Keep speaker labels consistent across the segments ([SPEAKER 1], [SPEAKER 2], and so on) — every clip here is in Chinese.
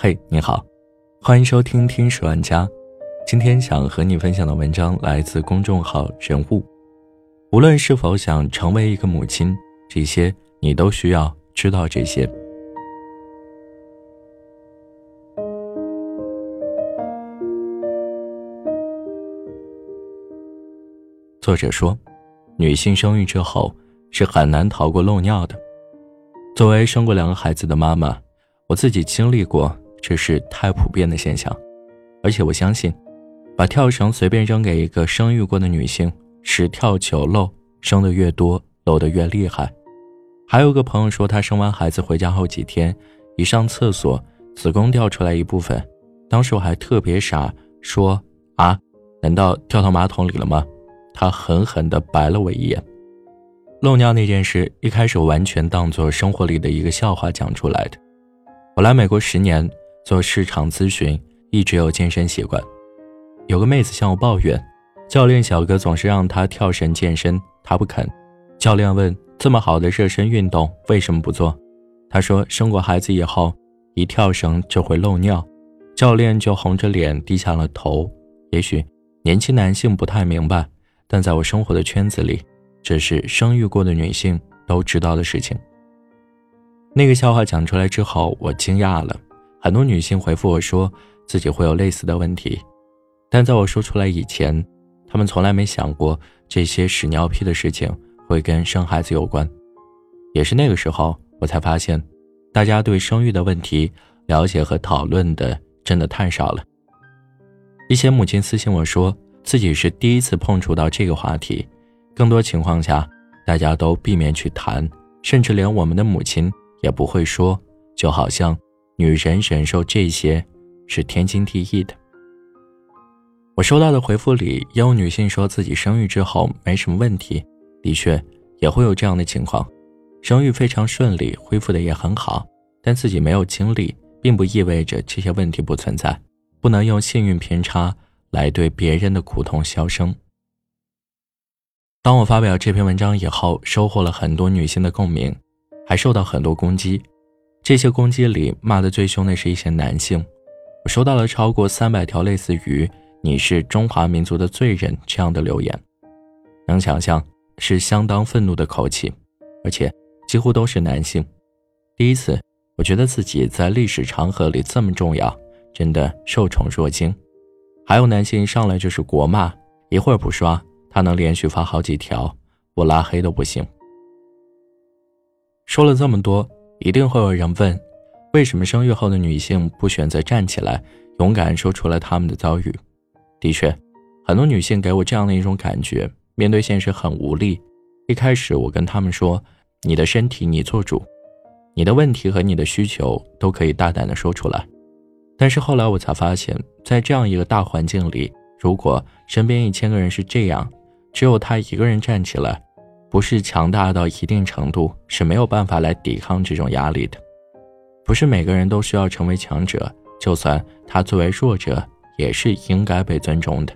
[SPEAKER 1] 嘿，你好，欢迎收听《听十万家》。今天想和你分享的文章来自公众号“人物”。无论是否想成为一个母亲，这些你都需要知道这些。作者说，女性生育之后是很难逃过漏尿的。作为生过两个孩子的妈妈，我自己经历过，这是太普遍的现象。而且我相信，把跳绳随便扔给一个生育过的女性，十跳九漏，生的越多，漏的越厉害。还有个朋友说，他生完孩子回家后几天，一上厕所，子宫掉出来一部分。当时我还特别傻，说啊，难道掉到马桶里了吗？他狠狠地白了我一眼。漏尿那件事，一开始完全当做生活里的一个笑话讲出来的。我来美国十年做市场咨询，一直有健身习惯。有个妹子向我抱怨，教练小哥总是让她跳绳健身，她不肯。教练问：“这么好的热身运动，为什么不做？”她说：“生过孩子以后，一跳绳就会漏尿。”教练就红着脸低下了头。也许年轻男性不太明白，但在我生活的圈子里。这是生育过的女性都知道的事情。那个笑话讲出来之后，我惊讶了。很多女性回复我说自己会有类似的问题，但在我说出来以前，她们从来没想过这些屎尿屁的事情会跟生孩子有关。也是那个时候，我才发现，大家对生育的问题了解和讨论的真的太少了。一些母亲私信我说，自己是第一次碰触到这个话题。更多情况下，大家都避免去谈，甚至连我们的母亲也不会说，就好像女人忍受这些是天经地义的。我收到的回复里也有女性说自己生育之后没什么问题，的确也会有这样的情况，生育非常顺利，恢复的也很好，但自己没有经历，并不意味着这些问题不存在，不能用幸运偏差来对别人的苦痛消声。当我发表这篇文章以后，收获了很多女性的共鸣，还受到很多攻击。这些攻击里骂得最凶的是一些男性，我收到了超过三百条类似于“你是中华民族的罪人”这样的留言，能想象是相当愤怒的口气，而且几乎都是男性。第一次，我觉得自己在历史长河里这么重要，真的受宠若惊。还有男性上来就是国骂，一会儿不刷。他能连续发好几条，我拉黑都不行。说了这么多，一定会有人问：为什么生育后的女性不选择站起来，勇敢说出了他们的遭遇？的确，很多女性给我这样的一种感觉：面对现实很无力。一开始，我跟他们说：“你的身体你做主，你的问题和你的需求都可以大胆的说出来。”但是后来我才发现，在这样一个大环境里，如果身边一千个人是这样，只有他一个人站起来，不是强大到一定程度是没有办法来抵抗这种压力的。不是每个人都需要成为强者，就算他作为弱者，也是应该被尊重的。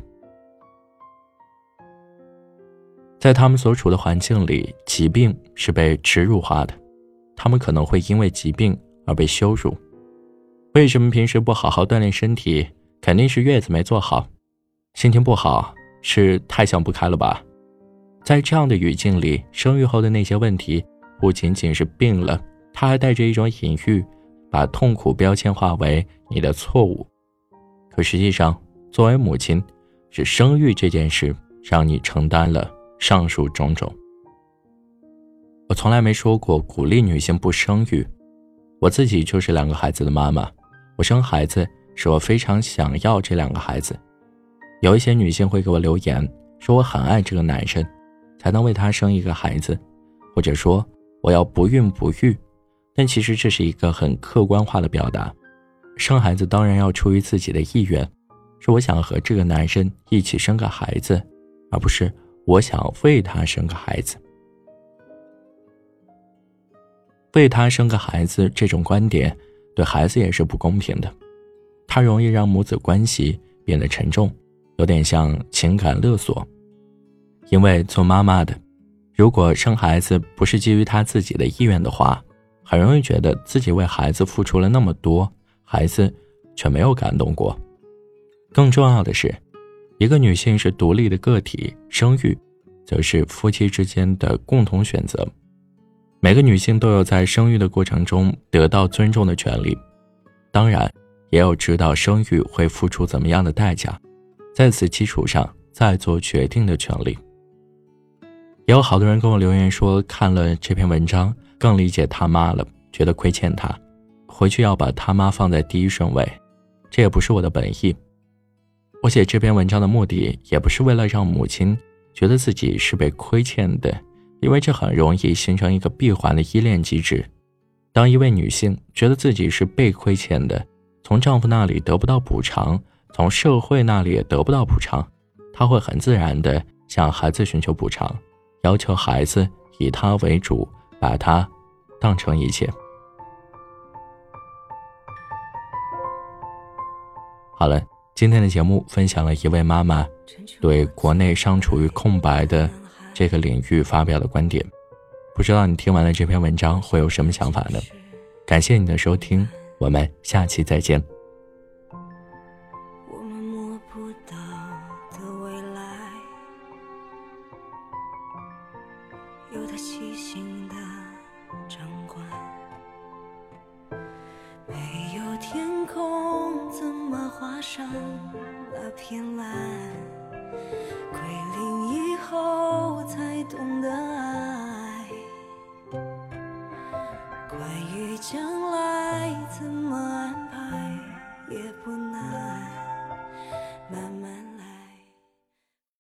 [SPEAKER 1] 在他们所处的环境里，疾病是被耻辱化的，他们可能会因为疾病而被羞辱。为什么平时不好好锻炼身体？肯定是月子没做好，心情不好。是太想不开了吧？在这样的语境里，生育后的那些问题不仅仅是病了，它还带着一种隐喻，把痛苦标签化为你的错误。可实际上，作为母亲，是生育这件事让你承担了上述种种。我从来没说过鼓励女性不生育，我自己就是两个孩子的妈妈，我生孩子是我非常想要这两个孩子。有一些女性会给我留言，说我很爱这个男生，才能为他生一个孩子，或者说我要不孕不育。但其实这是一个很客观化的表达，生孩子当然要出于自己的意愿，是我想和这个男生一起生个孩子，而不是我想为他生个孩子。为他生个孩子这种观点对孩子也是不公平的，它容易让母子关系变得沉重。有点像情感勒索，因为做妈妈的，如果生孩子不是基于她自己的意愿的话，很容易觉得自己为孩子付出了那么多，孩子却没有感动过。更重要的是，一个女性是独立的个体，生育则是夫妻之间的共同选择。每个女性都有在生育的过程中得到尊重的权利，当然，也有知道生育会付出怎么样的代价，在此基础上再做决定的权利。也有好多人跟我留言说，看了这篇文章更理解他妈了，觉得亏欠他，回去要把他妈放在第一顺位。这也不是我的本意。我写这篇文章的目的，也不是为了让母亲觉得自己是被亏欠的，因为这很容易形成一个闭环的依恋机制。当一位女性觉得自己是被亏欠的，从丈夫那里得不到补偿，从社会那里也得不到补偿，她会很自然地向孩子寻求补偿，要求孩子以他为主，把他当成一切。好了。今天的节目分享了一位妈妈对国内尚处于空白的这个领域发表的观点，不知道你听完了这篇文章会有什么想法呢？感谢你的收听，我们下期再见。
[SPEAKER 2] 心的掌管，没有天空怎么画上那片蓝？归零以后才懂得爱，关于将来怎么？